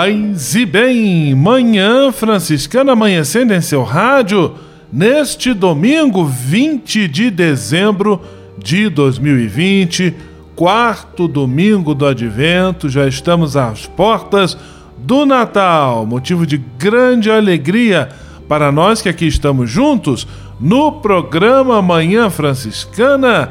Paz e bem, manhã franciscana amanhecendo em seu rádio, neste domingo 20 de dezembro de 2020, quarto domingo do advento, já estamos às portas do Natal, motivo de grande alegria para nós que aqui estamos juntos no programa Manhã Franciscana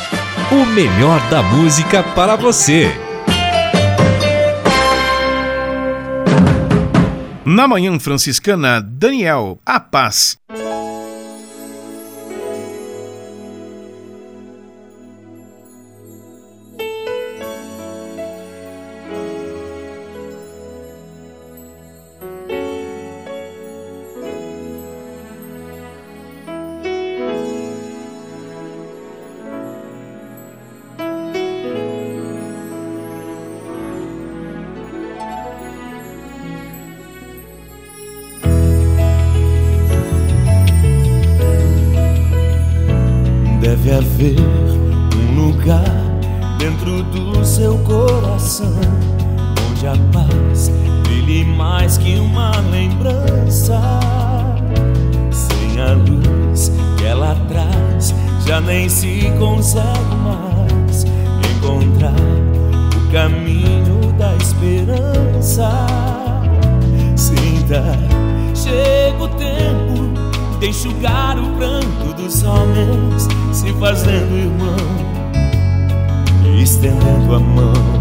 O melhor da música para você. Na Manhã Franciscana, Daniel, a paz. estendendo a mão.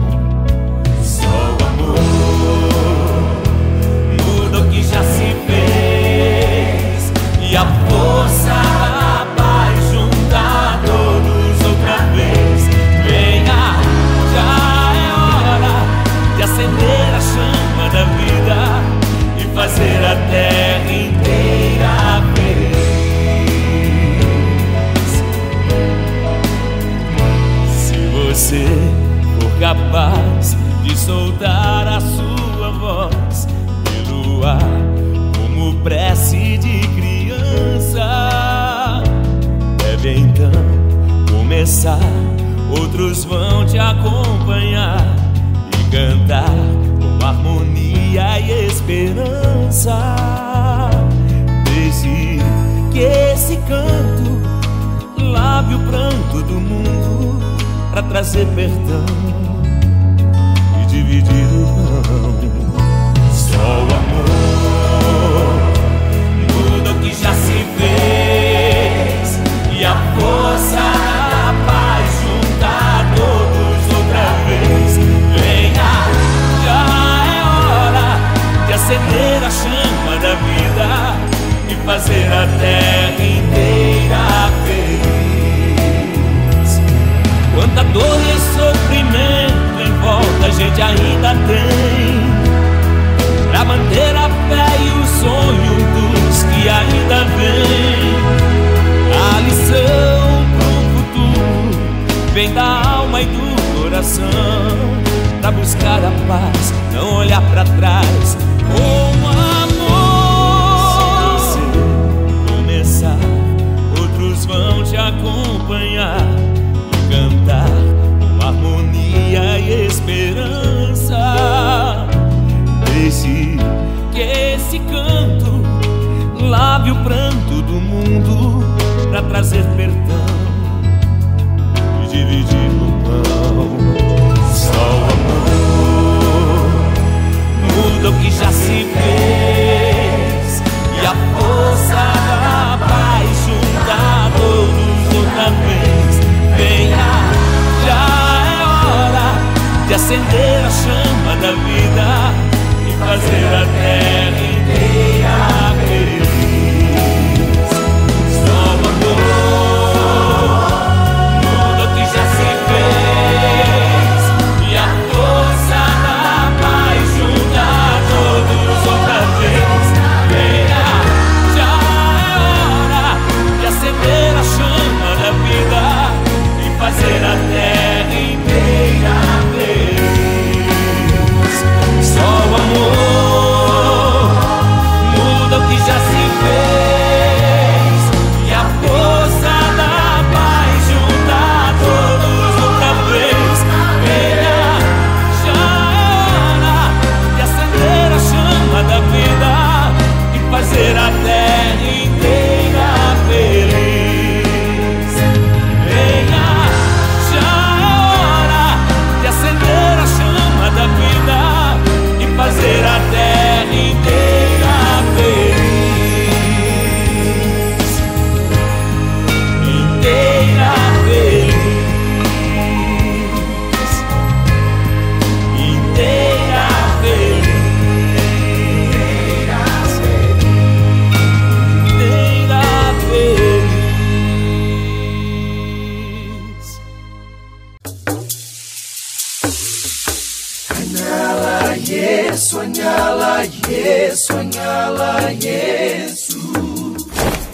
outros vão te acompanhar e cantar com harmonia e esperança. Desde que esse canto lave o pranto do mundo para trazer perdão fazer a terra inteira feliz. Quanta dor e sofrimento em volta a gente ainda tem. Pra manter a fé e o sonho dos que ainda vêm. A lição pro futuro vem da alma e do coração. Pra buscar a paz, não olhar para trás. Uma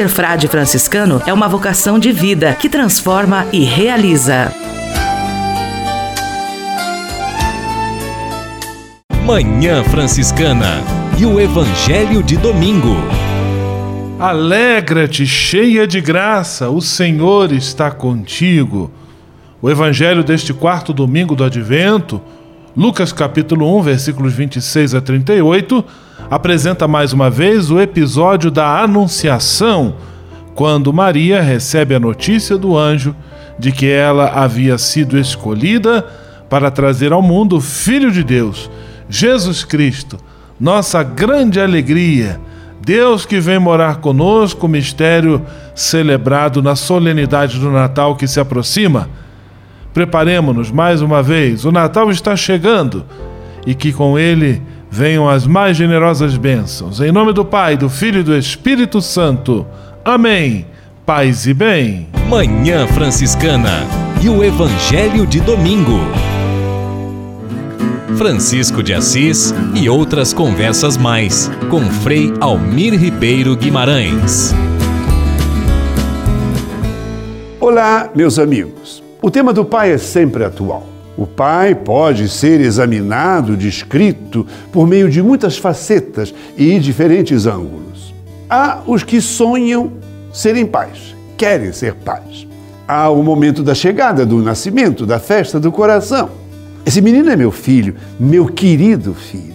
Ser frade franciscano é uma vocação de vida que transforma e realiza. Manhã Franciscana e o Evangelho de Domingo. Alegra-te, cheia de graça, o Senhor está contigo. O Evangelho deste quarto domingo do Advento, Lucas capítulo 1, versículos 26 a 38, apresenta mais uma vez o episódio da Anunciação, quando Maria recebe a notícia do anjo de que ela havia sido escolhida para trazer ao mundo o Filho de Deus, Jesus Cristo, nossa grande alegria. Deus que vem morar conosco, mistério celebrado na solenidade do Natal que se aproxima. Preparemos-nos mais uma vez, o Natal está chegando e que com ele venham as mais generosas bênçãos. Em nome do Pai, do Filho e do Espírito Santo. Amém. Paz e bem. Manhã Franciscana e o Evangelho de Domingo. Francisco de Assis e outras conversas mais com Frei Almir Ribeiro Guimarães. Olá, meus amigos. O tema do Pai é sempre atual. O Pai pode ser examinado, descrito por meio de muitas facetas e diferentes ângulos. Há os que sonham serem pais, querem ser pais. Há o momento da chegada, do nascimento, da festa do coração. Esse menino é meu filho, meu querido filho.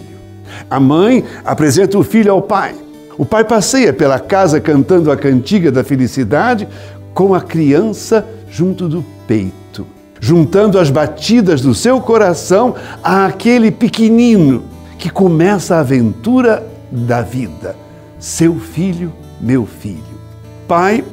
A mãe apresenta o filho ao pai. O pai passeia pela casa cantando a cantiga da felicidade com a criança junto do peito, juntando as batidas do seu coração àquele pequenino que começa a aventura da vida. Seu filho, meu filho. Pai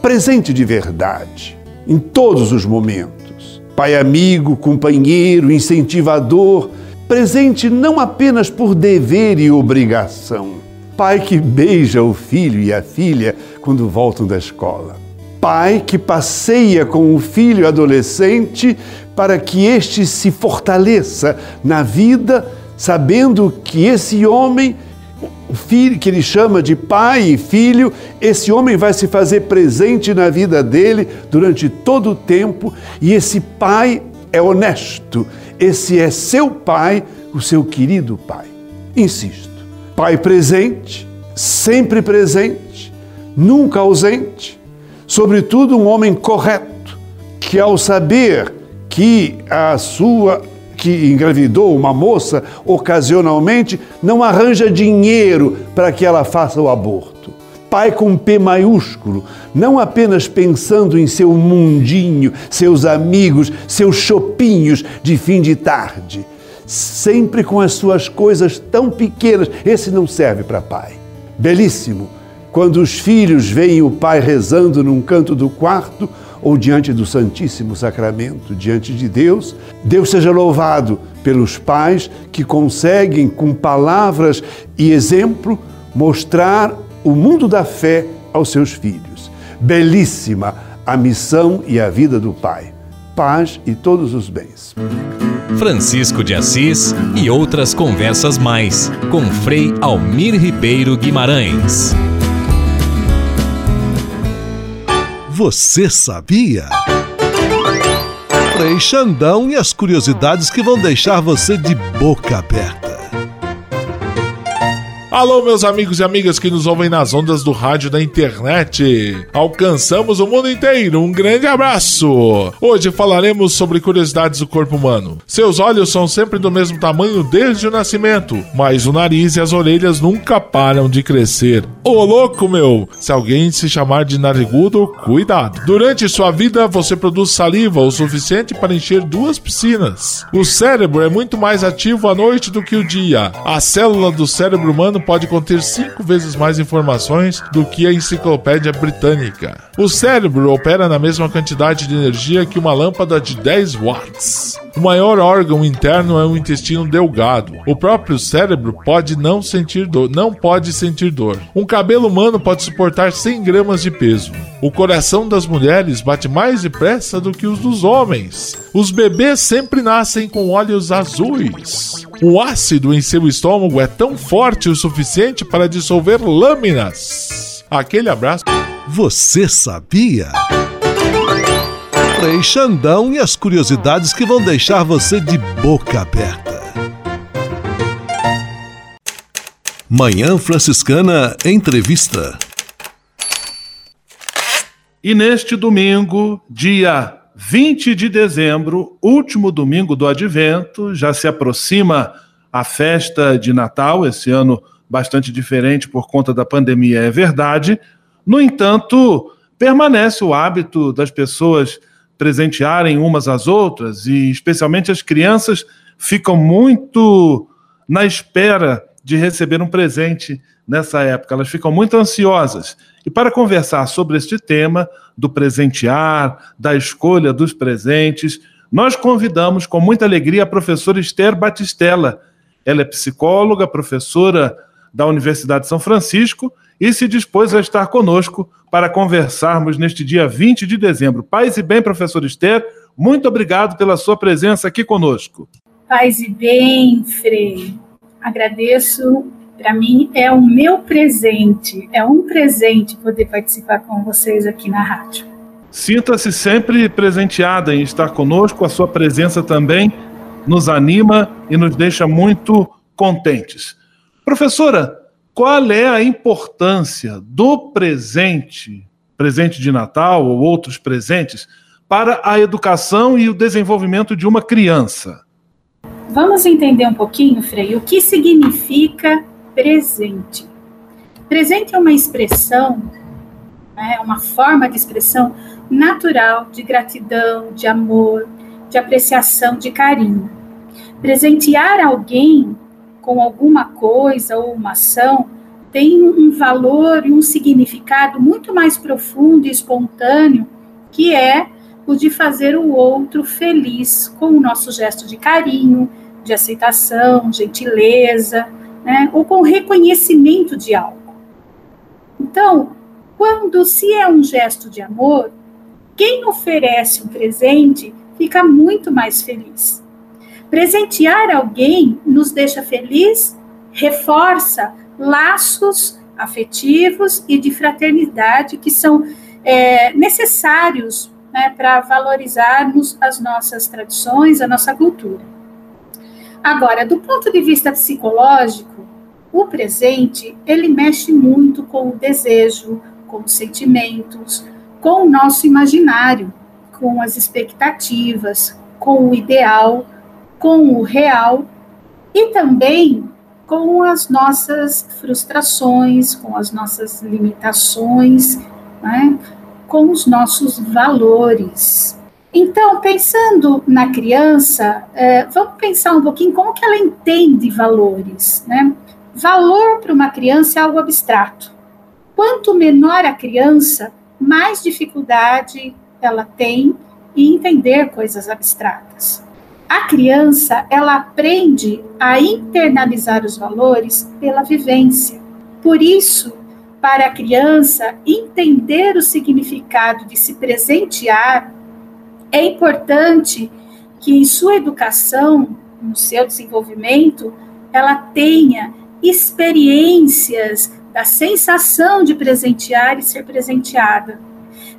presente de verdade, em todos os momentos. Pai amigo, companheiro, incentivador, presente não apenas por dever e obrigação. Pai que beija o filho e a filha quando voltam da escola. Pai que passeia com o filho adolescente para que este se fortaleça na vida, sabendo que esse homem filho que ele chama de pai e filho, esse homem vai se fazer presente na vida dele durante todo o tempo e esse pai é honesto. Esse é seu pai, o seu querido pai. Insisto, pai presente, sempre presente, nunca ausente, sobretudo um homem correto, que ao saber que a sua que engravidou uma moça ocasionalmente não arranja dinheiro para que ela faça o aborto. Pai com P maiúsculo, não apenas pensando em seu mundinho, seus amigos, seus chopinhos de fim de tarde, sempre com as suas coisas tão pequenas. Esse não serve para pai. Belíssimo quando os filhos veem o pai rezando num canto do quarto ou diante do Santíssimo Sacramento, diante de Deus. Deus seja louvado pelos pais que conseguem, com palavras e exemplo, mostrar o mundo da fé aos seus filhos. Belíssima a missão e a vida do Pai. Paz e todos os bens. Francisco de Assis e outras conversas mais com Frei Almir Ribeiro Guimarães. Você sabia? Frei Xandão e as curiosidades que vão deixar você de boca aberta. Alô, meus amigos e amigas que nos ouvem nas ondas do rádio da internet. Alcançamos o mundo inteiro. Um grande abraço. Hoje falaremos sobre curiosidades do corpo humano. Seus olhos são sempre do mesmo tamanho desde o nascimento, mas o nariz e as orelhas nunca param de crescer. Ô louco, meu! Se alguém se chamar de narigudo, cuidado. Durante sua vida, você produz saliva o suficiente para encher duas piscinas. O cérebro é muito mais ativo à noite do que o dia. A célula do cérebro humano pode conter cinco vezes mais informações do que a enciclopédia britânica. O cérebro opera na mesma quantidade de energia que uma lâmpada de 10 watts. O maior órgão interno é o intestino delgado. O próprio cérebro pode não sentir dor, não pode sentir dor. Um cabelo humano pode suportar 100 gramas de peso. O coração das mulheres bate mais depressa do que os dos homens. Os bebês sempre nascem com olhos azuis. O ácido em seu estômago é tão forte o suficiente para dissolver lâminas. Aquele abraço. Você sabia? Frei Xandão e as curiosidades que vão deixar você de boca aberta. Manhã Franciscana Entrevista. E neste domingo, dia 20 de dezembro, último domingo do advento, já se aproxima a festa de Natal, esse ano bastante diferente por conta da pandemia, é verdade. No entanto, permanece o hábito das pessoas presentearem umas às outras e especialmente as crianças ficam muito na espera de receber um presente nessa época. Elas ficam muito ansiosas. E para conversar sobre este tema, do presentear, da escolha dos presentes, nós convidamos com muita alegria a professora Esther Batistella. Ela é psicóloga, professora da Universidade de São Francisco e se dispôs a estar conosco para conversarmos neste dia 20 de dezembro. Paz e bem, professora Esther, muito obrigado pela sua presença aqui conosco. Paz e bem, Frei. Agradeço. Para mim é o meu presente, é um presente poder participar com vocês aqui na rádio. Sinta-se sempre presenteada em estar conosco, a sua presença também nos anima e nos deixa muito contentes. Professora, qual é a importância do presente, presente de Natal ou outros presentes, para a educação e o desenvolvimento de uma criança? Vamos entender um pouquinho, Frei, o que significa presente. Presente é uma expressão, é uma forma de expressão natural de gratidão, de amor, de apreciação, de carinho. Presentear alguém com alguma coisa ou uma ação tem um valor e um significado muito mais profundo e espontâneo, que é o de fazer o outro feliz com o nosso gesto de carinho, de aceitação, gentileza, né, ou com reconhecimento de algo. Então, quando se é um gesto de amor, quem oferece um presente fica muito mais feliz. Presentear alguém nos deixa feliz, reforça laços afetivos e de fraternidade que são é, necessários né, para valorizarmos as nossas tradições, a nossa cultura. Agora, do ponto de vista psicológico, o presente ele mexe muito com o desejo, com os sentimentos, com o nosso imaginário, com as expectativas, com o ideal, com o real e também com as nossas frustrações, com as nossas limitações, né? com os nossos valores. Então, pensando na criança, é, vamos pensar um pouquinho como que ela entende valores, né? Valor para uma criança é algo abstrato. Quanto menor a criança, mais dificuldade ela tem em entender coisas abstratas. A criança, ela aprende a internalizar os valores pela vivência. Por isso, para a criança entender o significado de se presentear é importante que em sua educação, no seu desenvolvimento, ela tenha experiências da sensação de presentear e ser presenteada.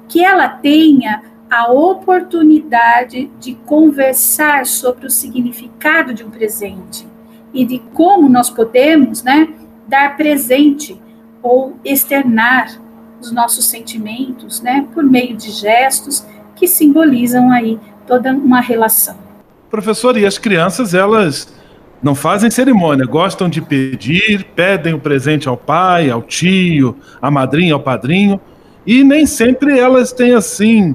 Que ela tenha a oportunidade de conversar sobre o significado de um presente e de como nós podemos, né, dar presente ou externar os nossos sentimentos, né, por meio de gestos que simbolizam aí toda uma relação. Professor, e as crianças, elas não fazem cerimônia, gostam de pedir, pedem o presente ao pai, ao tio, à madrinha, ao padrinho, e nem sempre elas têm assim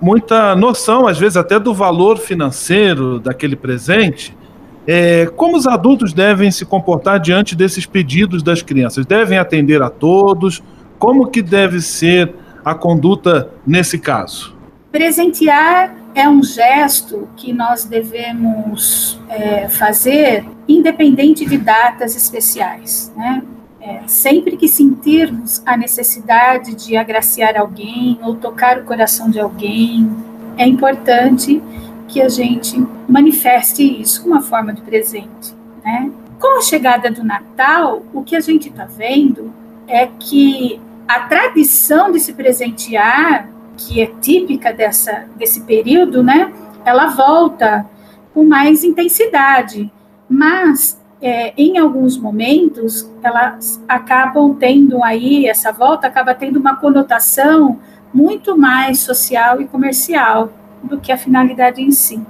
muita noção, às vezes até do valor financeiro daquele presente. É, como os adultos devem se comportar diante desses pedidos das crianças? Devem atender a todos? Como que deve ser a conduta nesse caso? Presentear é um gesto que nós devemos é, fazer independente de datas especiais. Né? É, sempre que sentirmos a necessidade de agraciar alguém ou tocar o coração de alguém, é importante que a gente manifeste isso com uma forma de presente. Né? Com a chegada do Natal, o que a gente está vendo é que a tradição de se presentear, que é típica dessa, desse período, né, ela volta com mais intensidade, mas é, em alguns momentos elas acabam tendo aí, essa volta acaba tendo uma conotação muito mais social e comercial do que a finalidade em si.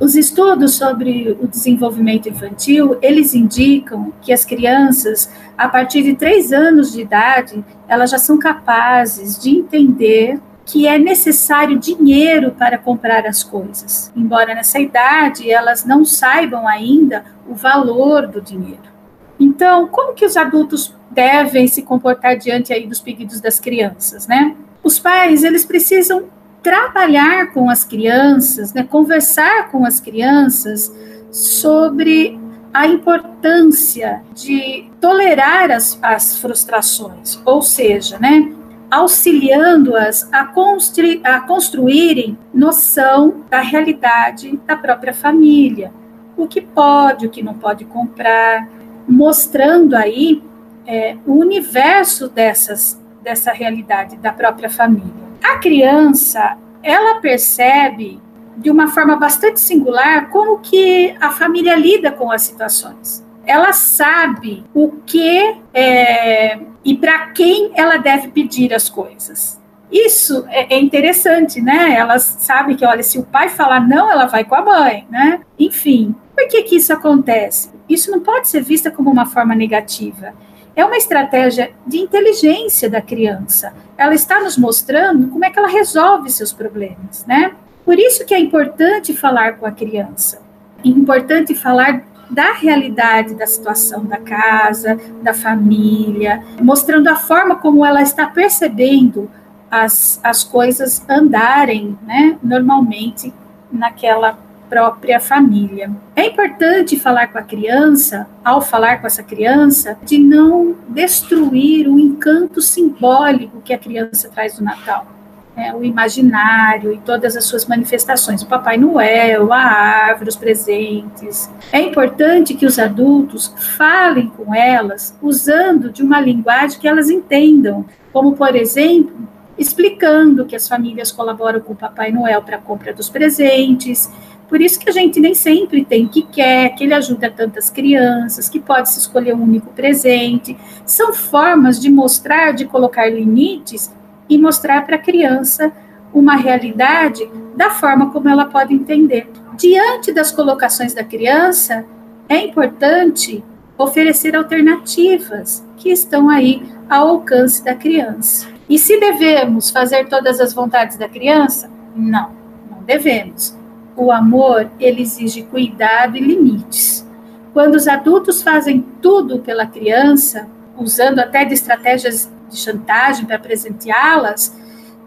Os estudos sobre o desenvolvimento infantil, eles indicam que as crianças, a partir de três anos de idade, elas já são capazes de entender que é necessário dinheiro para comprar as coisas. Embora nessa idade elas não saibam ainda o valor do dinheiro. Então, como que os adultos devem se comportar diante aí dos pedidos das crianças, né? Os pais, eles precisam trabalhar com as crianças, né, conversar com as crianças sobre a importância de tolerar as, as frustrações, ou seja, né, auxiliando-as a, constru a construírem noção da realidade da própria família, o que pode, o que não pode comprar, mostrando aí é, o universo dessas, dessa realidade da própria família. A criança, ela percebe de uma forma bastante singular como que a família lida com as situações. Ela sabe o que é, e para quem ela deve pedir as coisas. Isso é, é interessante, né? Ela sabe que, olha, se o pai falar não, ela vai com a mãe, né? Enfim, por que que isso acontece? Isso não pode ser vista como uma forma negativa é uma estratégia de inteligência da criança. Ela está nos mostrando como é que ela resolve seus problemas, né? Por isso que é importante falar com a criança. É importante falar da realidade da situação da casa, da família, mostrando a forma como ela está percebendo as, as coisas andarem, né, normalmente naquela própria família. É importante falar com a criança, ao falar com essa criança, de não destruir o encanto simbólico que a criança traz do Natal. É, o imaginário e todas as suas manifestações, o Papai Noel, a árvore, os presentes. É importante que os adultos falem com elas usando de uma linguagem que elas entendam, como, por exemplo, explicando que as famílias colaboram com o Papai Noel para a compra dos presentes, por isso que a gente nem sempre tem que quer, que ele ajuda tantas crianças, que pode se escolher um único presente. São formas de mostrar, de colocar limites e mostrar para a criança uma realidade da forma como ela pode entender. Diante das colocações da criança, é importante oferecer alternativas que estão aí ao alcance da criança. E se devemos fazer todas as vontades da criança? Não, não devemos o amor, ele exige cuidado e limites. Quando os adultos fazem tudo pela criança, usando até de estratégias de chantagem para presenteá-las,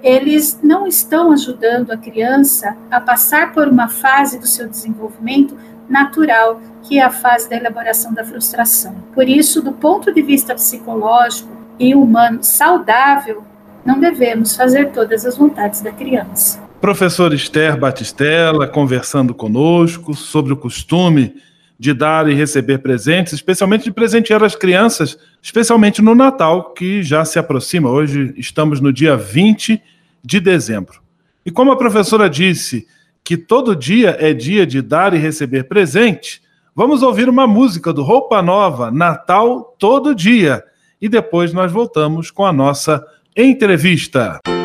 eles não estão ajudando a criança a passar por uma fase do seu desenvolvimento natural, que é a fase da elaboração da frustração. Por isso, do ponto de vista psicológico e humano saudável, não devemos fazer todas as vontades da criança. Professor Esther Batistella conversando conosco sobre o costume de dar e receber presentes, especialmente de presentear as crianças, especialmente no Natal, que já se aproxima. Hoje estamos no dia 20 de dezembro. E como a professora disse que todo dia é dia de dar e receber presente, vamos ouvir uma música do Roupa Nova, Natal Todo Dia. E depois nós voltamos com a nossa entrevista. de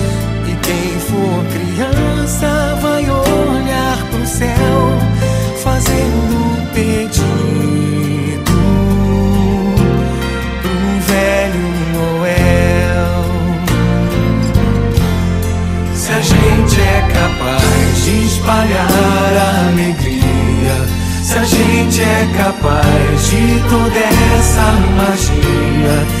Quem for criança vai olhar pro céu, fazendo um pedido pro velho Noel. Se a gente é capaz de espalhar alegria, se a gente é capaz de toda essa magia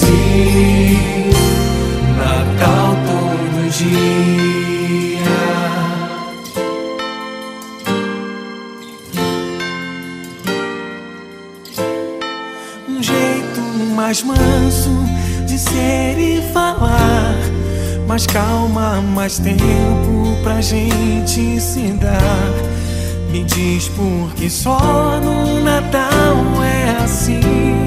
Natal todo dia. Um jeito mais manso de ser e falar. Mais calma, mais tempo pra gente se dar. Me diz por que só no Natal é assim.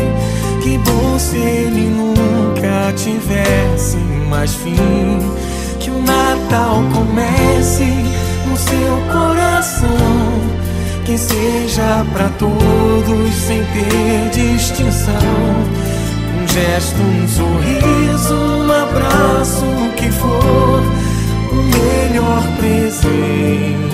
Que bom se ele nunca tivesse mais fim. Que o Natal comece no seu coração. Que seja pra todos sem ter distinção. Um gesto, um sorriso, um abraço, o que for, o melhor presente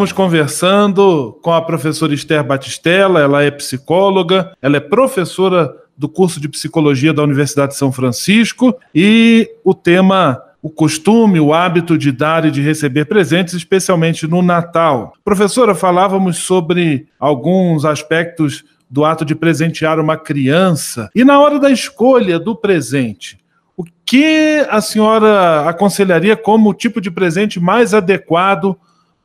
Estamos conversando com a professora Esther Batistella, ela é psicóloga, ela é professora do curso de psicologia da Universidade de São Francisco e o tema o costume, o hábito de dar e de receber presentes, especialmente no Natal. Professora, falávamos sobre alguns aspectos do ato de presentear uma criança e na hora da escolha do presente. O que a senhora aconselharia como o tipo de presente mais adequado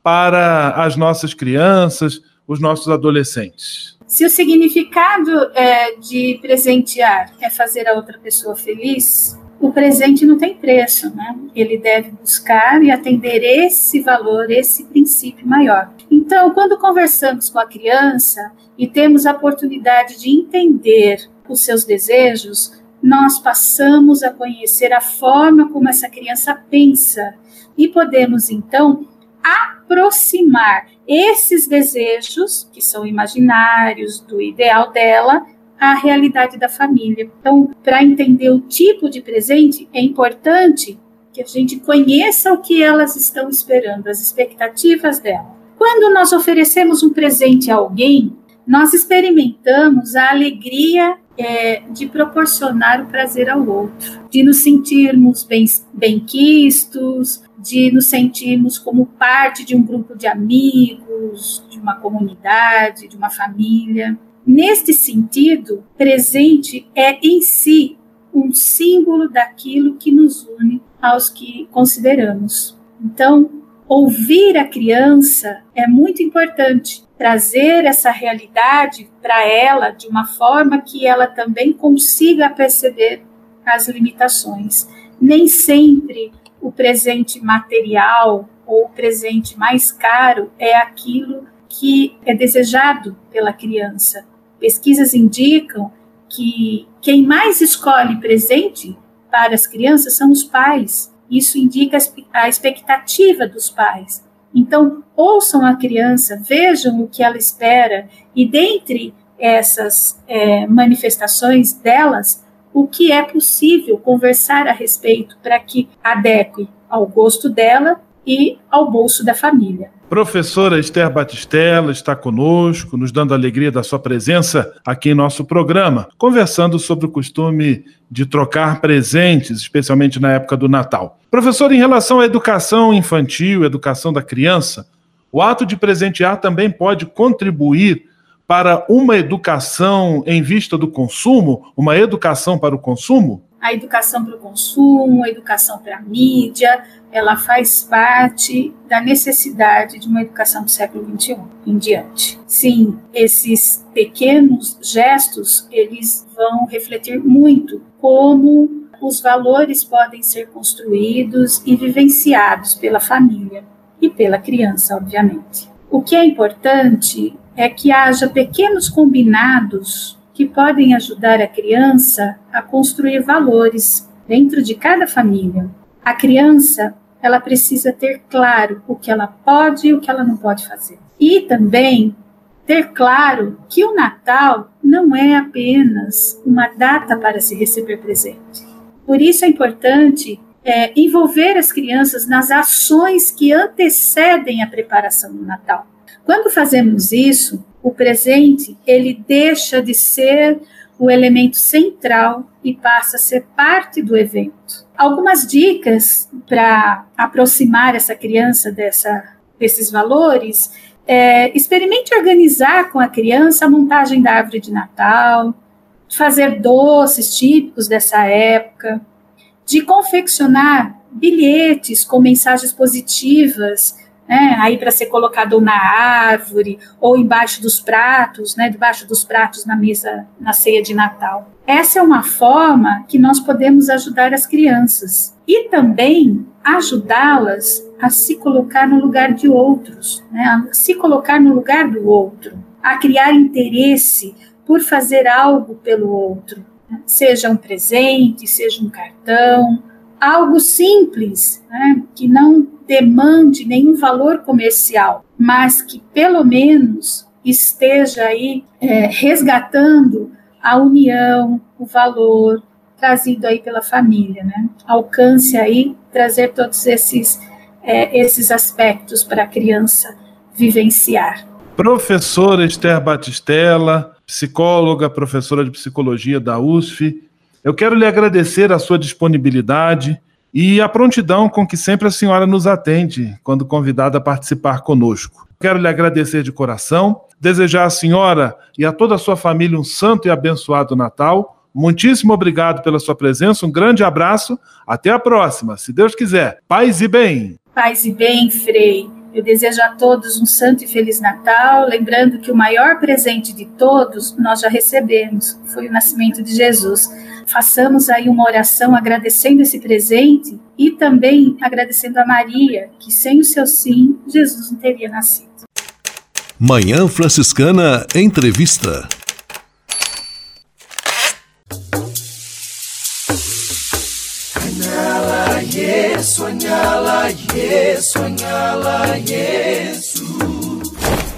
para as nossas crianças, os nossos adolescentes? Se o significado é, de presentear é fazer a outra pessoa feliz, o presente não tem preço, né? Ele deve buscar e atender esse valor, esse princípio maior. Então, quando conversamos com a criança e temos a oportunidade de entender os seus desejos, nós passamos a conhecer a forma como essa criança pensa e podemos então aproximar esses desejos, que são imaginários, do ideal dela, à realidade da família. Então, para entender o tipo de presente, é importante que a gente conheça o que elas estão esperando, as expectativas dela. Quando nós oferecemos um presente a alguém, nós experimentamos a alegria é, de proporcionar o prazer ao outro, de nos sentirmos bem, bem-quistos, de nos sentirmos como parte de um grupo de amigos, de uma comunidade, de uma família. Neste sentido, presente é em si um símbolo daquilo que nos une aos que consideramos. Então, ouvir a criança é muito importante, trazer essa realidade para ela de uma forma que ela também consiga perceber as limitações. Nem sempre o presente material ou o presente mais caro é aquilo que é desejado pela criança. Pesquisas indicam que quem mais escolhe presente para as crianças são os pais. Isso indica a expectativa dos pais. Então, ouçam a criança, vejam o que ela espera e, dentre essas é, manifestações delas, o que é possível conversar a respeito para que adeque ao gosto dela e ao bolso da família. Professora Esther Batistella está conosco, nos dando a alegria da sua presença aqui em nosso programa, conversando sobre o costume de trocar presentes, especialmente na época do Natal. Professor, em relação à educação infantil, educação da criança, o ato de presentear também pode contribuir para uma educação em vista do consumo, uma educação para o consumo? A educação para o consumo, a educação para a mídia, ela faz parte da necessidade de uma educação do século XXI em diante. Sim, esses pequenos gestos, eles vão refletir muito como os valores podem ser construídos e vivenciados pela família e pela criança, obviamente. O que é importante é que haja pequenos combinados que podem ajudar a criança a construir valores dentro de cada família. A criança, ela precisa ter claro o que ela pode e o que ela não pode fazer. E também ter claro que o Natal não é apenas uma data para se receber presente. Por isso é importante é, envolver as crianças nas ações que antecedem a preparação do Natal. Quando fazemos isso, o presente ele deixa de ser o elemento central e passa a ser parte do evento. Algumas dicas para aproximar essa criança dessa, desses valores é, experimente organizar com a criança a montagem da árvore de Natal, fazer doces típicos dessa época, de confeccionar bilhetes com mensagens positivas, né, aí para ser colocado na árvore ou embaixo dos pratos, né, debaixo dos pratos na mesa na ceia de Natal. Essa é uma forma que nós podemos ajudar as crianças e também ajudá-las a se colocar no lugar de outros, né, a se colocar no lugar do outro, a criar interesse por fazer algo pelo outro, né, seja um presente, seja um cartão, algo simples, né, que não demande nenhum valor comercial, mas que pelo menos esteja aí é, resgatando a união, o valor trazido aí pela família, né? Alcance aí trazer todos esses é, esses aspectos para a criança vivenciar. Professora Esther Batistella, psicóloga, professora de psicologia da USF, eu quero lhe agradecer a sua disponibilidade e a prontidão com que sempre a senhora nos atende quando convidada a participar conosco. Quero lhe agradecer de coração, desejar à senhora e a toda a sua família um santo e abençoado Natal. Muitíssimo obrigado pela sua presença, um grande abraço, até a próxima, se Deus quiser. Paz e bem. Paz e bem, Frei. Eu desejo a todos um santo e feliz Natal, lembrando que o maior presente de todos nós já recebemos, foi o nascimento de Jesus. Façamos aí uma oração agradecendo esse presente e também agradecendo a Maria, que sem o seu sim, Jesus não teria nascido. Manhã Franciscana Entrevista. Yes, sonhala, yes, sonhala, yes.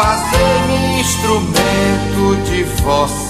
fazei-me instrumento de vossa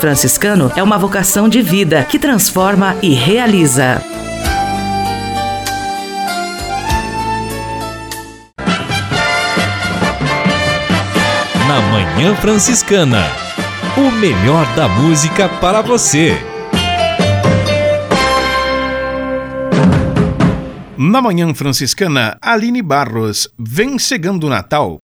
franciscano é uma vocação de vida que transforma e realiza. Na Manhã Franciscana. O melhor da música para você. Na Manhã Franciscana, Aline Barros, vem chegando o Natal.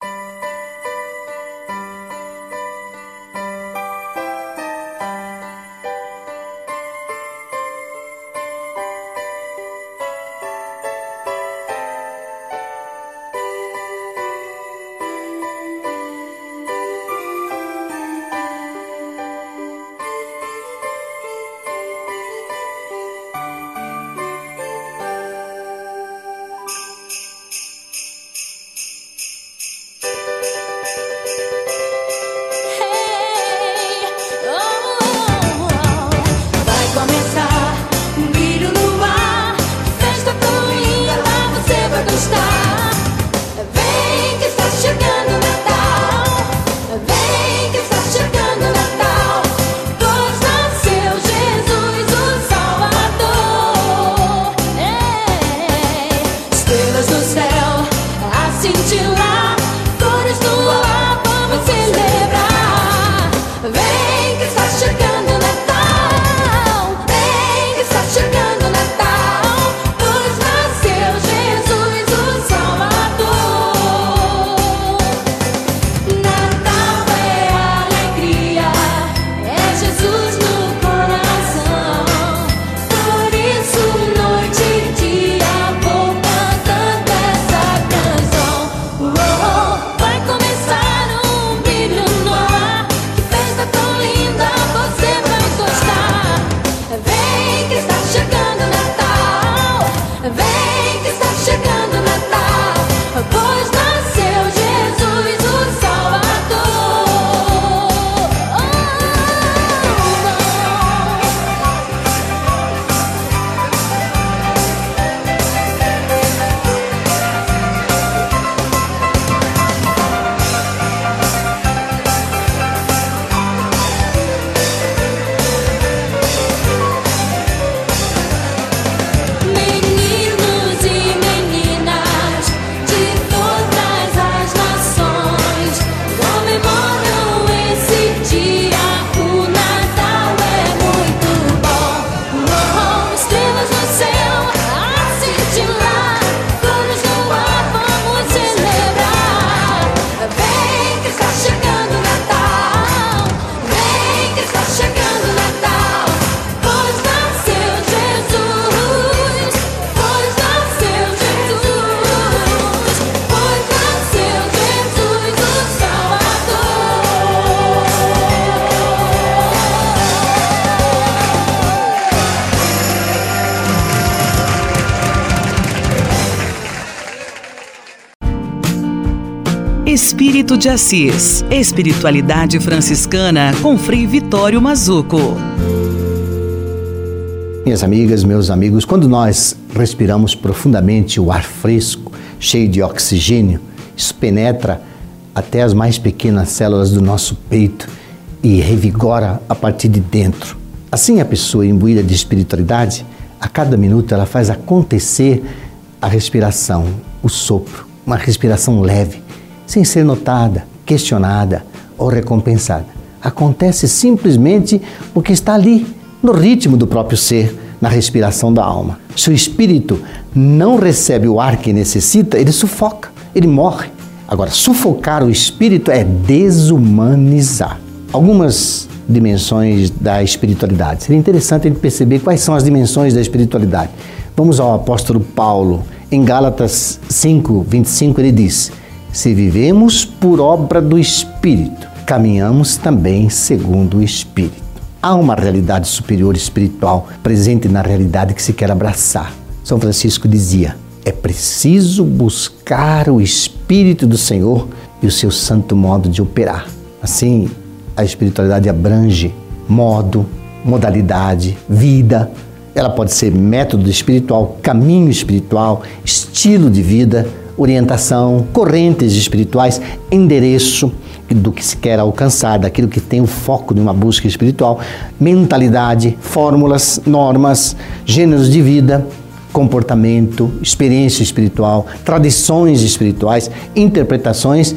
De Assis. Espiritualidade franciscana com Frei Vitório Mazuco. Minhas amigas, meus amigos, quando nós respiramos profundamente o ar fresco, cheio de oxigênio, isso penetra até as mais pequenas células do nosso peito e revigora a partir de dentro. Assim, a pessoa imbuída de espiritualidade, a cada minuto ela faz acontecer a respiração, o sopro, uma respiração leve, sem ser notada, questionada ou recompensada. Acontece simplesmente porque está ali, no ritmo do próprio ser, na respiração da alma. Se o espírito não recebe o ar que necessita, ele sufoca, ele morre. Agora, sufocar o espírito é desumanizar. Algumas dimensões da espiritualidade. Seria interessante gente perceber quais são as dimensões da espiritualidade. Vamos ao apóstolo Paulo. Em Gálatas 5, 25, ele diz: Se vivemos por obra do Espírito, caminhamos também segundo o Espírito. Há uma realidade superior espiritual presente na realidade que se quer abraçar. São Francisco dizia: é preciso buscar o Espírito do Senhor e o seu santo modo de operar. Assim, a espiritualidade abrange modo, modalidade, vida. Ela pode ser método espiritual, caminho espiritual, estilo de vida, orientação, correntes espirituais, endereço do que se quer alcançar, daquilo que tem o foco de uma busca espiritual, mentalidade, fórmulas, normas, gêneros de vida, comportamento, experiência espiritual, tradições espirituais, interpretações,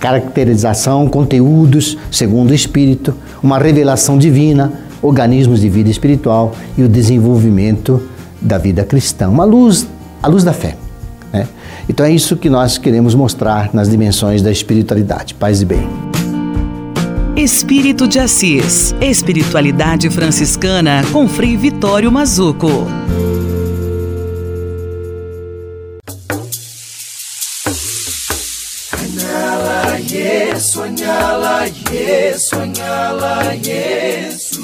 caracterização, conteúdos segundo o Espírito, uma revelação divina, organismos de vida espiritual e o desenvolvimento da vida cristã, uma luz, a luz da fé. Então é isso que nós queremos mostrar nas dimensões da espiritualidade. Paz e bem. Espírito de Assis, Espiritualidade Franciscana com Frei Vitório Mazuco. Anyala Yesu.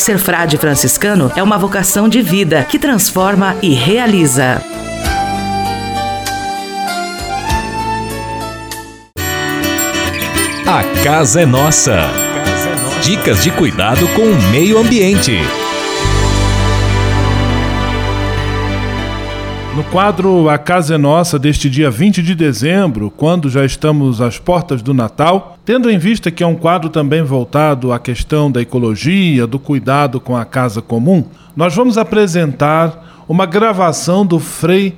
Ser frade franciscano é uma vocação de vida que transforma e realiza. A casa é nossa. Dicas de cuidado com o meio ambiente. No quadro A Casa é Nossa deste dia 20 de dezembro, quando já estamos às portas do Natal, tendo em vista que é um quadro também voltado à questão da ecologia, do cuidado com a casa comum, nós vamos apresentar uma gravação do Frei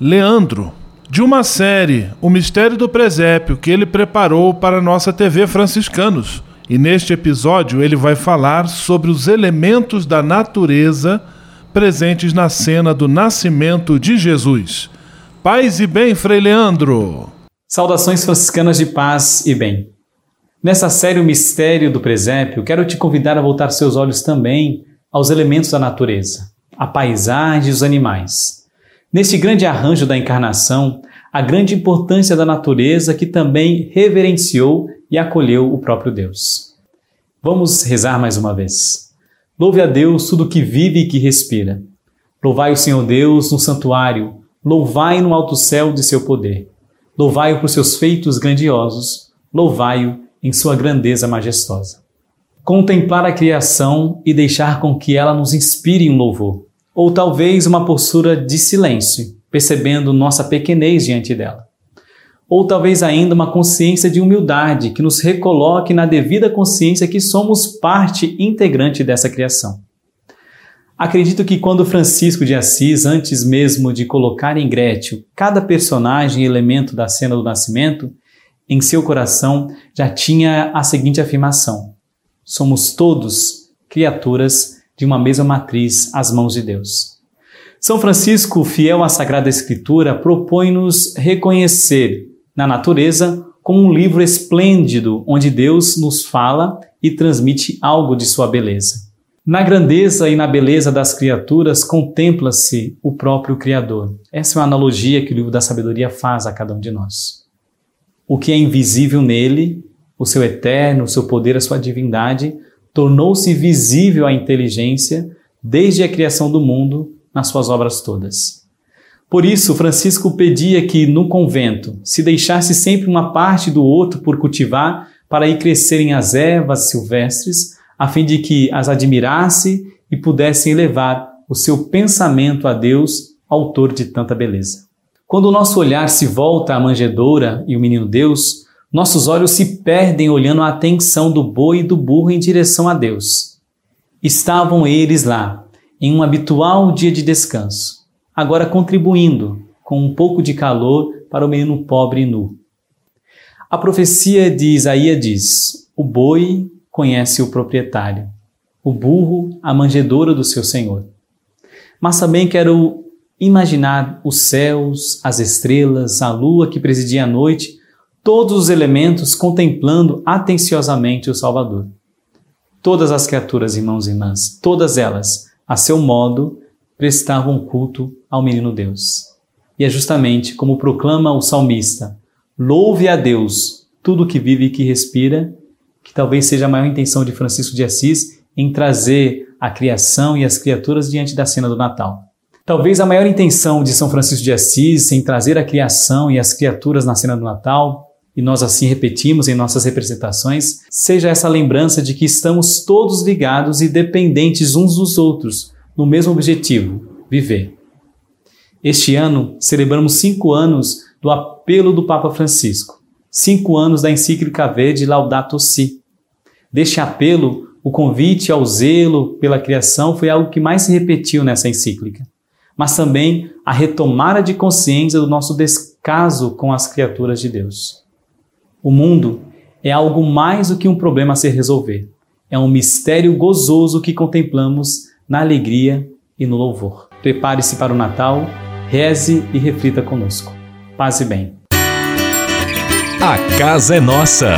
Leandro, de uma série, O Mistério do Presépio, que ele preparou para a nossa TV Franciscanos. E neste episódio ele vai falar sobre os elementos da natureza presentes na cena do nascimento de Jesus. Paz e bem, Frei Leandro. Saudações franciscanas de paz e bem. Nessa série O Mistério do Presépio, quero te convidar a voltar seus olhos também aos elementos da natureza, a paisagem e os animais. Neste grande arranjo da encarnação, a grande importância da natureza que também reverenciou e acolheu o próprio Deus. Vamos rezar mais uma vez. Louve a Deus tudo que vive e que respira. Louvai o Senhor Deus no santuário, louvai no alto céu de seu poder. Louvai-o por seus feitos grandiosos, louvai-o em sua grandeza majestosa. Contemplar a criação e deixar com que ela nos inspire um louvor, ou talvez uma postura de silêncio, percebendo nossa pequenez diante dela. Ou talvez ainda uma consciência de humildade que nos recoloque na devida consciência que somos parte integrante dessa criação. Acredito que quando Francisco de Assis, antes mesmo de colocar em Grétio cada personagem e elemento da cena do nascimento, em seu coração já tinha a seguinte afirmação: Somos todos criaturas de uma mesma matriz às mãos de Deus. São Francisco, fiel à Sagrada Escritura, propõe-nos reconhecer na natureza como um livro esplêndido onde Deus nos fala e transmite algo de sua beleza. Na grandeza e na beleza das criaturas contempla-se o próprio Criador. Essa é uma analogia que o livro da sabedoria faz a cada um de nós. O que é invisível nele, o seu eterno, o seu poder, a sua divindade, tornou-se visível à inteligência desde a criação do mundo nas suas obras todas. Por isso, Francisco pedia que no convento se deixasse sempre uma parte do outro por cultivar para ir crescerem as ervas silvestres a fim de que as admirasse e pudessem elevar o seu pensamento a Deus, autor de tanta beleza. Quando o nosso olhar se volta à manjedoura e o menino Deus, nossos olhos se perdem olhando a atenção do boi e do burro em direção a Deus. Estavam eles lá, em um habitual dia de descanso, agora contribuindo com um pouco de calor para o menino pobre e nu. A profecia de Isaías diz: O boi conhece o proprietário, o burro a manjedoura do seu senhor. Mas também quero imaginar os céus, as estrelas, a lua que presidia a noite, todos os elementos contemplando atenciosamente o Salvador. Todas as criaturas, irmãos e irmãs, todas elas, a seu modo, prestavam culto ao menino Deus. E é justamente como proclama o salmista: Louve a Deus tudo que vive e que respira, que talvez seja a maior intenção de Francisco de Assis em trazer a criação e as criaturas diante da cena do Natal. Talvez a maior intenção de São Francisco de Assis em trazer a criação e as criaturas na cena do Natal, e nós assim repetimos em nossas representações, seja essa lembrança de que estamos todos ligados e dependentes uns dos outros no mesmo objetivo: viver. Este ano celebramos cinco anos do apelo do Papa Francisco cinco anos da encíclica Verde Laudato Si. Deste apelo, o convite ao zelo pela criação foi algo que mais se repetiu nessa encíclica, mas também a retomada de consciência do nosso descaso com as criaturas de Deus. O mundo é algo mais do que um problema a ser resolver. É um mistério gozoso que contemplamos na alegria e no louvor. Prepare-se para o Natal, reze e reflita conosco. Paz e bem. A casa é nossa.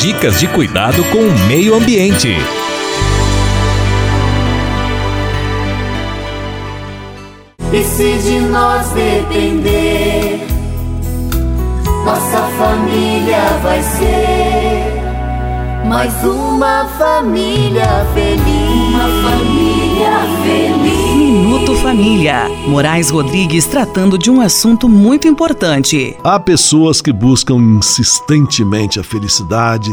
Dicas de cuidado com o meio ambiente. E se de nós depender, nossa família vai ser mais uma família feliz. Uma família feliz. Minuto Família. Moraes Rodrigues tratando de um assunto muito importante. Há pessoas que buscam insistentemente a felicidade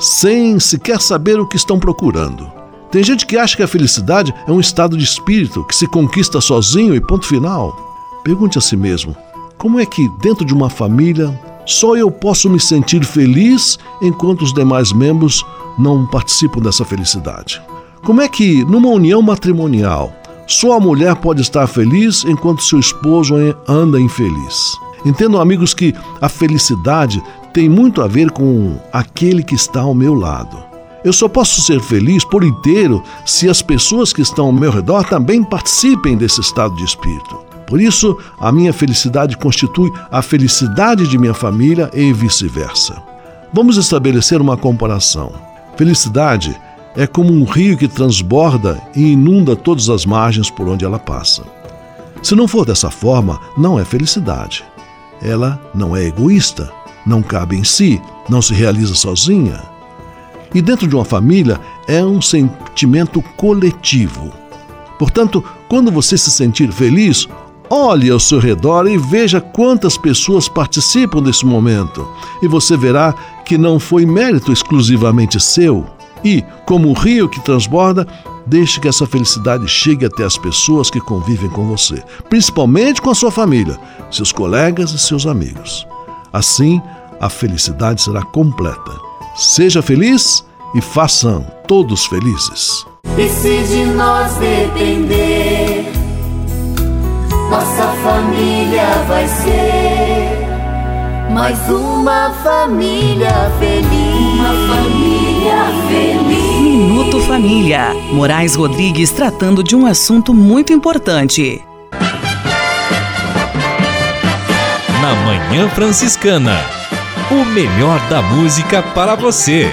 sem sequer saber o que estão procurando. Tem gente que acha que a felicidade é um estado de espírito que se conquista sozinho e ponto final. Pergunte a si mesmo: como é que, dentro de uma família, só eu posso me sentir feliz enquanto os demais membros não participam dessa felicidade? Como é que, numa união matrimonial, só a mulher pode estar feliz enquanto seu esposo anda infeliz? Entendam, amigos, que a felicidade tem muito a ver com aquele que está ao meu lado. Eu só posso ser feliz por inteiro se as pessoas que estão ao meu redor também participem desse estado de espírito. Por isso, a minha felicidade constitui a felicidade de minha família e vice-versa. Vamos estabelecer uma comparação. Felicidade é como um rio que transborda e inunda todas as margens por onde ela passa. Se não for dessa forma, não é felicidade. Ela não é egoísta, não cabe em si, não se realiza sozinha. E dentro de uma família é um sentimento coletivo. Portanto, quando você se sentir feliz, olhe ao seu redor e veja quantas pessoas participam desse momento. E você verá que não foi mérito exclusivamente seu. E, como o rio que transborda, deixe que essa felicidade chegue até as pessoas que convivem com você, principalmente com a sua família, seus colegas e seus amigos. Assim, a felicidade será completa. Seja feliz e façam todos felizes. E se de nós depender, nossa família vai ser mais uma família feliz. Uma família feliz. Minuto Família. Moraes Rodrigues tratando de um assunto muito importante. Na Manhã Franciscana. O melhor da música para você.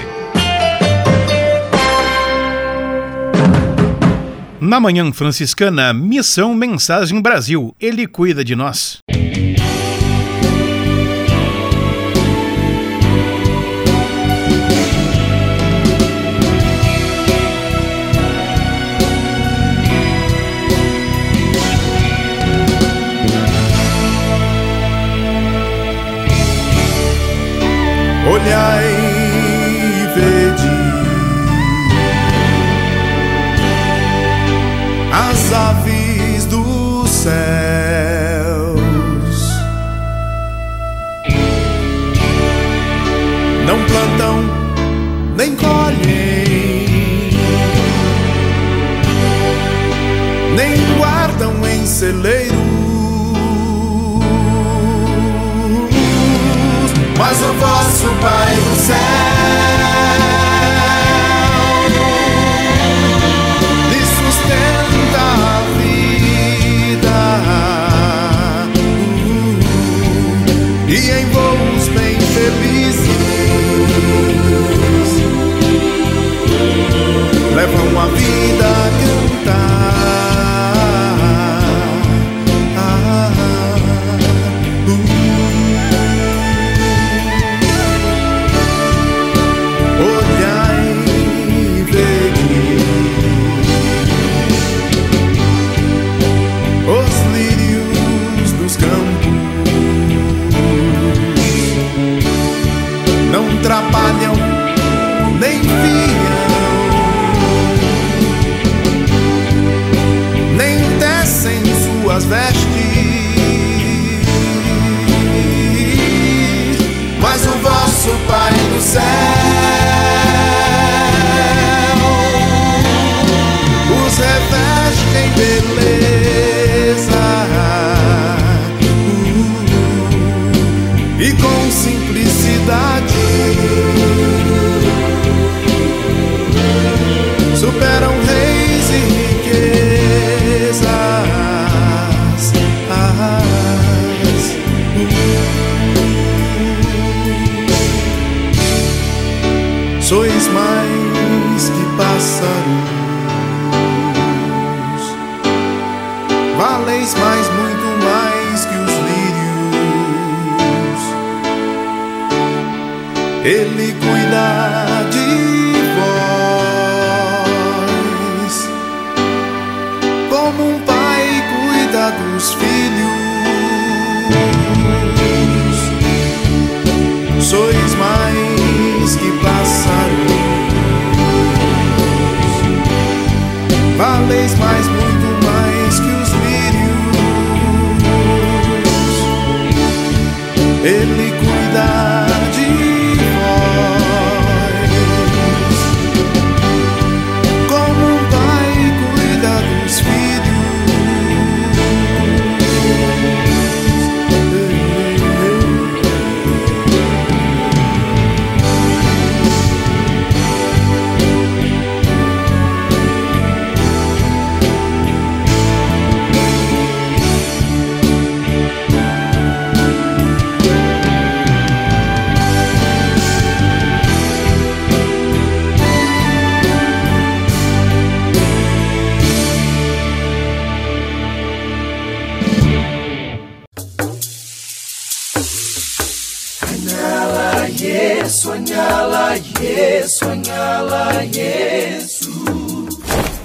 Na Manhã Franciscana, Missão Mensagem Brasil. Ele cuida de nós.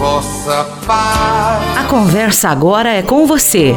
Vossa paz. A conversa agora é com você,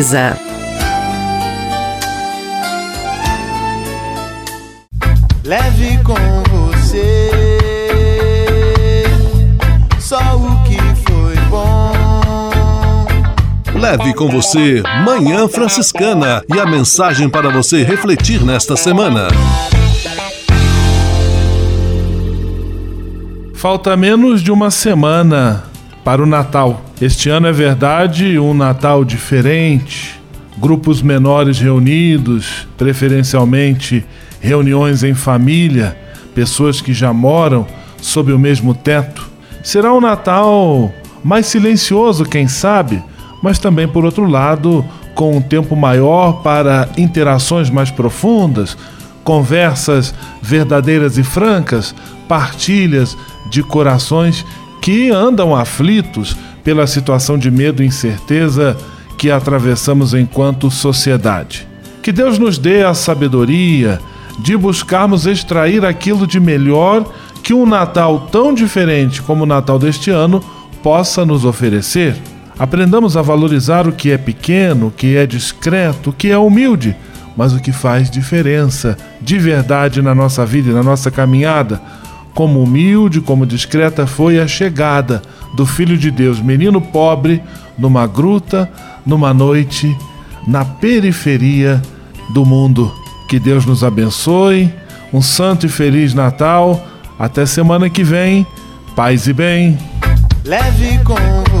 Leve com você só o que foi bom. Leve com você Manhã Franciscana e a mensagem para você refletir nesta semana. Falta menos de uma semana para o Natal. Este ano é verdade um Natal diferente. Grupos menores reunidos, preferencialmente reuniões em família, pessoas que já moram sob o mesmo teto. Será um Natal mais silencioso, quem sabe, mas também, por outro lado, com um tempo maior para interações mais profundas, conversas verdadeiras e francas, partilhas de corações que andam aflitos pela situação de medo e incerteza que atravessamos enquanto sociedade. Que Deus nos dê a sabedoria de buscarmos extrair aquilo de melhor que um Natal tão diferente como o Natal deste ano possa nos oferecer. Aprendamos a valorizar o que é pequeno, o que é discreto, o que é humilde, mas o que faz diferença de verdade na nossa vida e na nossa caminhada. Como humilde, como discreta foi a chegada do Filho de Deus, menino pobre, numa gruta, numa noite, na periferia do mundo. Que Deus nos abençoe. Um santo e feliz Natal. Até semana que vem. Paz e bem. Leve com